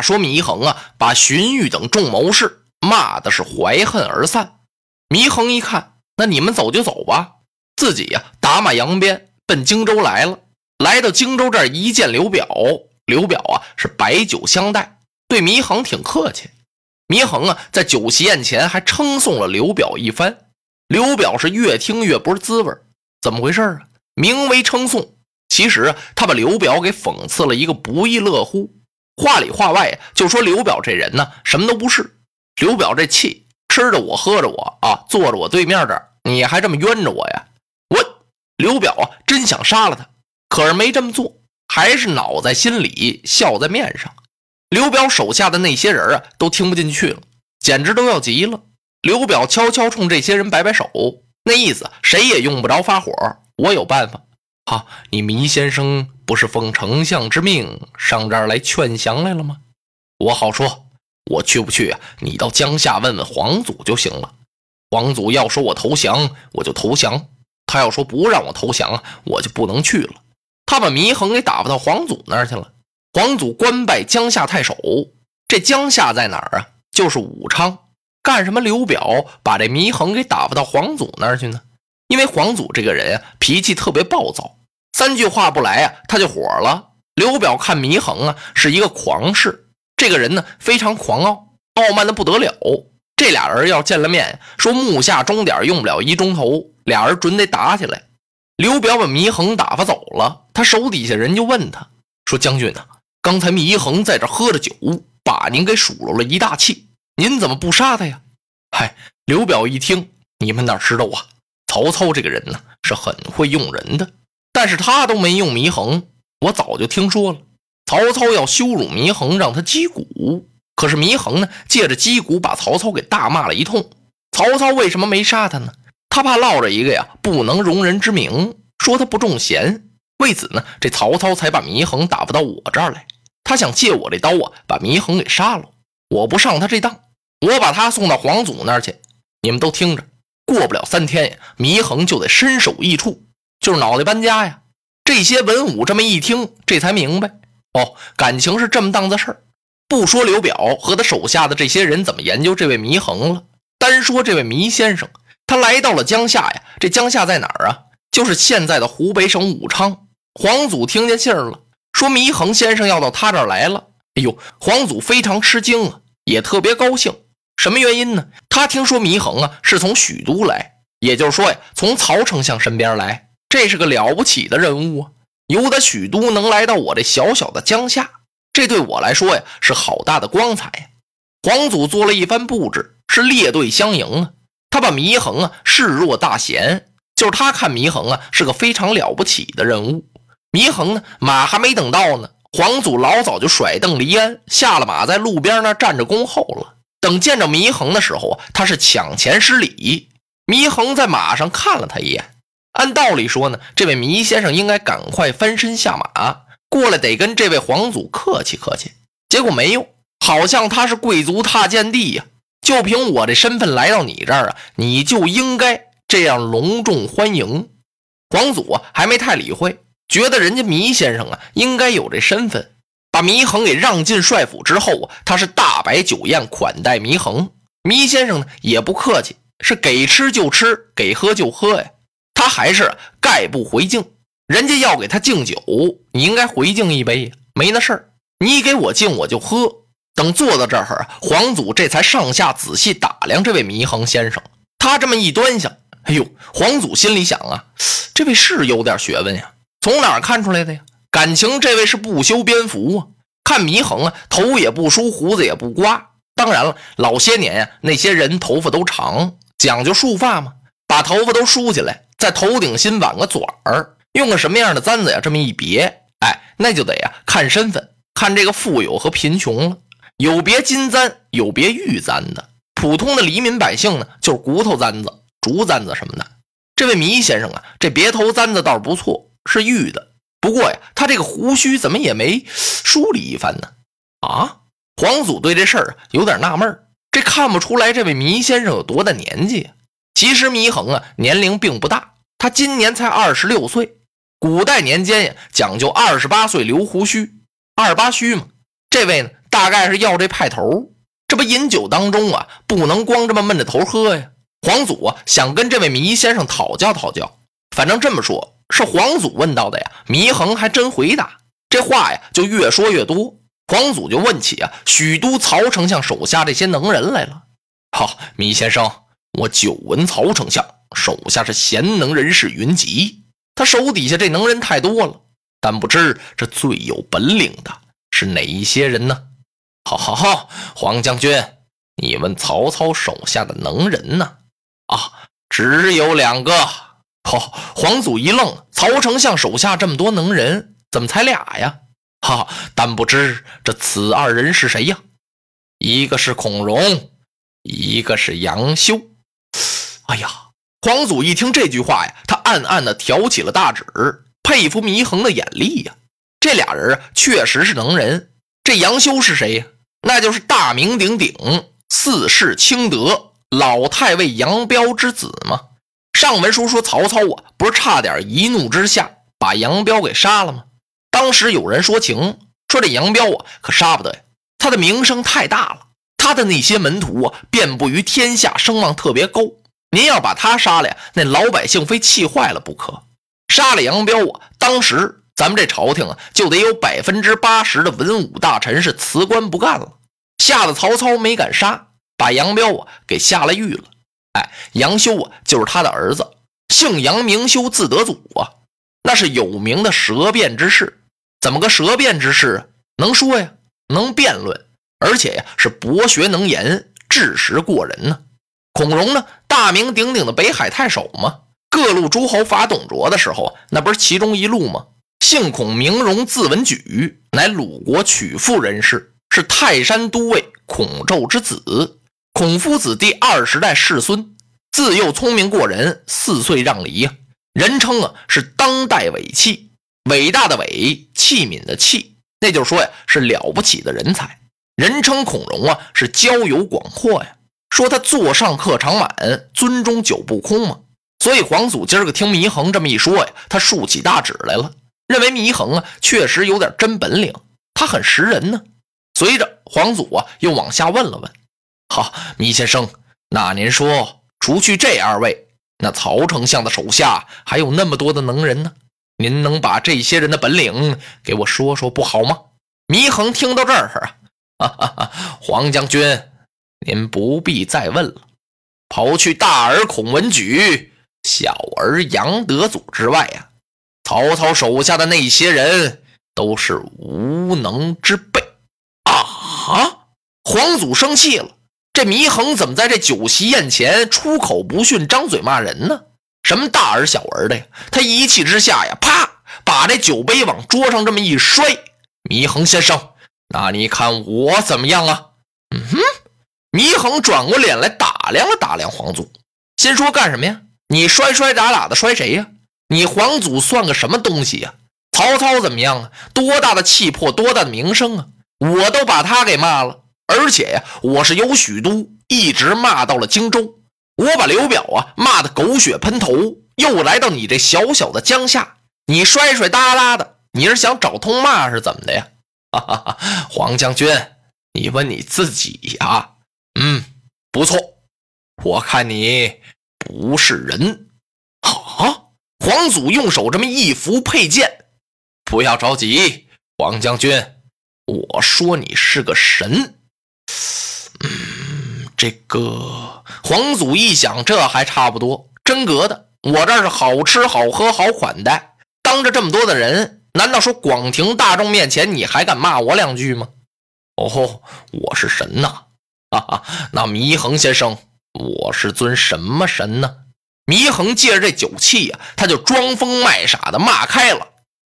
说祢衡啊，把荀彧等众谋士骂的是怀恨而散。祢衡一看，那你们走就走吧，自己呀打马扬鞭奔荆州来了。来到荆州这儿，一见刘表，刘表啊是摆酒相待，对祢衡挺客气。祢衡啊在酒席宴前还称颂了刘表一番。刘表是越听越不是滋味怎么回事啊？名为称颂，其实他把刘表给讽刺了一个不亦乐乎。话里话外就说刘表这人呢什么都不是。刘表这气吃着我喝着我啊，坐着我对面这儿，你还这么冤着我呀？我刘表啊真想杀了他。可是没这么做，还是恼在心里，笑在面上。刘表手下的那些人啊，都听不进去了，简直都要急了。刘表悄悄冲这些人摆摆手，那意思谁也用不着发火，我有办法。哈，你糜先生不是奉丞相之命上这儿来劝降来了吗？我好说，我去不去啊？你到江夏问问皇祖就行了。皇祖要说我投降，我就投降；他要说不让我投降，我就不能去了。他把祢衡给打发到皇祖那儿去了。皇祖官拜江夏太守。这江夏在哪儿啊？就是武昌。干什么？刘表把这祢衡给打发到皇祖那儿去呢？因为皇祖这个人啊，脾气特别暴躁，三句话不来啊，他就火了。刘表看祢衡啊，是一个狂士，这个人呢非常狂傲，傲慢的不得了。这俩人要见了面，说木下钟点用不了一钟头，俩人准得打起来。刘表把祢衡打发走了，他手底下人就问他说：“将军呐，刚才祢衡在这喝着酒，把您给数落了一大气，您怎么不杀他呀？”嗨，刘表一听，你们哪知道啊？曹操这个人呢是很会用人的，但是他都没用祢衡，我早就听说了。曹操要羞辱祢衡，让他击鼓，可是祢衡呢，借着击鼓把曹操给大骂了一通。曹操为什么没杀他呢？他怕落着一个呀不能容人之名，说他不重贤。为此呢，这曹操才把祢衡打发到我这儿来。他想借我这刀啊，把祢衡给杀了。我不上他这当，我把他送到皇祖那儿去。你们都听着，过不了三天呀，祢衡就得身首异处，就是脑袋搬家呀。这些文武这么一听，这才明白哦，感情是这么档子事儿。不说刘表和他手下的这些人怎么研究这位祢衡了，单说这位祢先生。他来到了江夏呀，这江夏在哪儿啊？就是现在的湖北省武昌。皇祖听见信儿了，说祢衡先生要到他这儿来了。哎呦，皇祖非常吃惊啊，也特别高兴。什么原因呢？他听说祢衡啊是从许都来，也就是说呀，从曹丞相身边来，这是个了不起的人物啊。由得许都能来到我这小小的江夏，这对我来说呀是好大的光彩呀。皇祖做了一番布置，是列队相迎啊。他把祢衡啊视若大贤，就是他看祢衡啊是个非常了不起的人物。祢衡呢，马还没等到呢，皇祖老早就甩蹬离鞍，下了马，在路边那站着恭候了。等见着祢衡的时候啊，他是抢前施礼。祢衡在马上看了他一眼，按道理说呢，这位祢先生应该赶快翻身下马过来，得跟这位皇祖客气客气。结果没用，好像他是贵族踏贱地呀。就凭我这身份来到你这儿啊，你就应该这样隆重欢迎。皇祖啊，还没太理会，觉得人家祢先生啊应该有这身份，把祢衡给让进帅府之后啊，他是大摆酒宴款待祢衡。祢先生呢也不客气，是给吃就吃，给喝就喝呀。他还是概不回敬，人家要给他敬酒，你应该回敬一杯，没那事儿，你给我敬我就喝。等坐到这儿，皇祖这才上下仔细打量这位祢衡先生。他这么一端详，哎呦，皇祖心里想啊，这位是有点学问呀。从哪儿看出来的呀？感情这位是不修边幅啊。看祢衡啊，头也不梳，胡子也不刮。当然了，老些年呀，那些人头发都长，讲究束发嘛，把头发都梳起来，在头顶心挽个卷儿，用个什么样的簪子呀？这么一别，哎，那就得呀看身份，看这个富有和贫穷了。有别金簪，有别玉簪的。普通的黎民百姓呢，就是骨头簪子、竹簪子什么的。这位祢先生啊，这别头簪子倒是不错，是玉的。不过呀，他这个胡须怎么也没梳理一番呢？啊，皇祖对这事儿有点纳闷这看不出来这位祢先生有多大年纪。其实祢衡啊，年龄并不大，他今年才二十六岁。古代年间呀，讲究二十八岁留胡须，二八须嘛。这位呢，大概是要这派头。这不饮酒当中啊，不能光这么闷着头喝呀。皇祖啊，想跟这位糜先生讨教讨教。反正这么说，是皇祖问到的呀。祢衡还真回答，这话呀就越说越多。皇祖就问起啊，许都曹丞相手下这些能人来了。好，糜先生，我久闻曹丞相手下是贤能人士云集，他手底下这能人太多了，但不知这最有本领的是哪一些人呢？好，好，好，黄将军，你问曹操手下的能人呢？啊，只有两个。好，黄祖一愣，曹丞相手下这么多能人，怎么才俩呀？哈，但不知这此二人是谁呀？一个是孔融，一个是杨修。哎呀，黄祖一听这句话呀，他暗暗的挑起了大指，佩服祢衡的眼力呀。这俩人啊，确实是能人。这杨修是谁呀？那就是大名鼎鼎、四世清德老太尉杨彪之子嘛。上文书说曹操啊，不是差点一怒之下把杨彪给杀了吗？当时有人说情，说这杨彪啊，可杀不得呀，他的名声太大了，他的那些门徒啊，遍布于天下，声望特别高。您要把他杀了呀，那老百姓非气坏了不可。杀了杨彪啊，当时。咱们这朝廷啊，就得有百分之八十的文武大臣是辞官不干了，吓得曹操没敢杀，把杨彪啊给下了狱了。哎，杨修啊，就是他的儿子，姓杨名修，字德祖啊，那是有名的舌辩之士。怎么个舌辩之士啊？能说呀，能辩论，而且呀是博学能言，智识过人呢。孔融呢，大名鼎鼎的北海太守嘛，各路诸侯伐董卓的时候，那不是其中一路吗？姓孔名融，字文举，乃鲁国曲阜人士，是泰山都尉孔宙之子，孔夫子第二十代世孙。自幼聪明过人，四岁让梨呀，人称啊是当代伟器，伟大的伟，器皿的器，那就是说呀是了不起的人才。人称孔融啊是交友广阔呀，说他座上客常满，尊中酒不空嘛。所以黄祖今儿个听祢衡这么一说呀，他竖起大指来了。认为祢衡啊，确实有点真本领，他很识人呢。随着皇祖啊，又往下问了问：“好，祢先生，那您说，除去这二位，那曹丞相的手下还有那么多的能人呢？您能把这些人的本领给我说说，不好吗？”祢衡听到这儿啊，哈哈，黄将军，您不必再问了。刨去大儿孔文举、小儿杨德祖之外呀。曹操手下的那些人都是无能之辈啊！皇祖生气了，这祢衡怎么在这酒席宴前出口不逊，张嘴骂人呢？什么大儿小儿的呀？他一气之下呀，啪，把这酒杯往桌上这么一摔。祢衡先生，那你看我怎么样啊？嗯哼，祢衡转过脸来打量了打量皇祖，心说干什么呀？你摔摔打打的摔谁呀？你皇祖算个什么东西呀？曹操怎么样啊？多大的气魄，多大的名声啊！我都把他给骂了，而且呀，我是由许都一直骂到了荆州。我把刘表啊骂得狗血喷头，又来到你这小小的江夏，你摔摔哒哒的，你是想找通骂是怎么的呀？哈哈哈，黄将军，你问你自己呀？嗯，不错，我看你不是人。好。皇祖用手这么一扶佩剑，不要着急，黄将军，我说你是个神。嗯，这个皇祖一想，这还差不多，真格的，我这是好吃好喝好款待，当着这么多的人，难道说广庭大众面前你还敢骂我两句吗？哦吼，我是神呐！哈哈，那祢衡先生，我是尊什么神呢？祢衡借着这酒气呀，他就装疯卖傻的骂开了。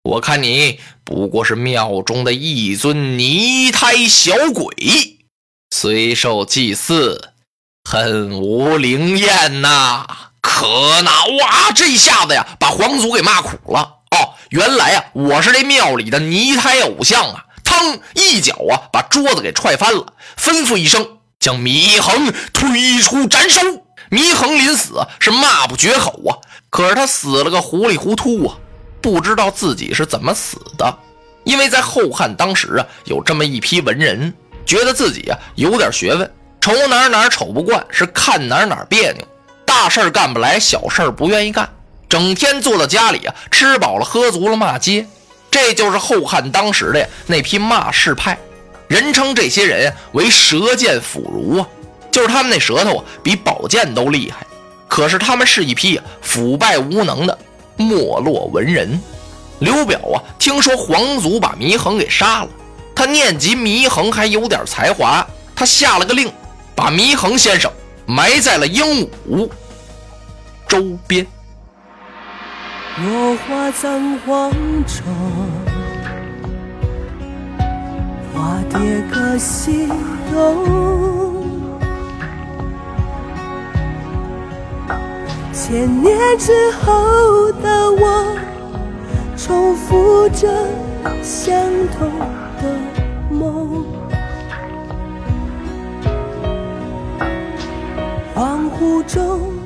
我看你不过是庙中的一尊泥胎小鬼，虽受祭祀，恨无灵验呐！可恼啊！这一下子呀，把皇祖给骂苦了。哦，原来啊，我是这庙里的泥胎偶像啊！腾一脚啊，把桌子给踹翻了，吩咐一声，将祢衡推出斩首。祢衡临死是骂不绝口啊，可是他死了个糊里糊涂啊，不知道自己是怎么死的，因为在后汉当时啊，有这么一批文人，觉得自己啊有点学问，瞅哪哪瞅不惯，是看哪哪别扭，大事干不来，小事不愿意干，整天坐在家里啊，吃饱了喝足了骂街。这就是后汉当时的那批骂士派，人称这些人为舌剑腐儒啊，就是他们那舌头啊比宝剑都厉害。可是他们是一批腐败无能的没落文人。刘表啊，听说皇祖把祢衡给杀了，他念及祢衡还有点才华，他下了个令，把祢衡先生埋在了鹦鹉周边。落花葬黄冢，化蝶各西东。千年之后的我，重复着相同的梦。恍惚中。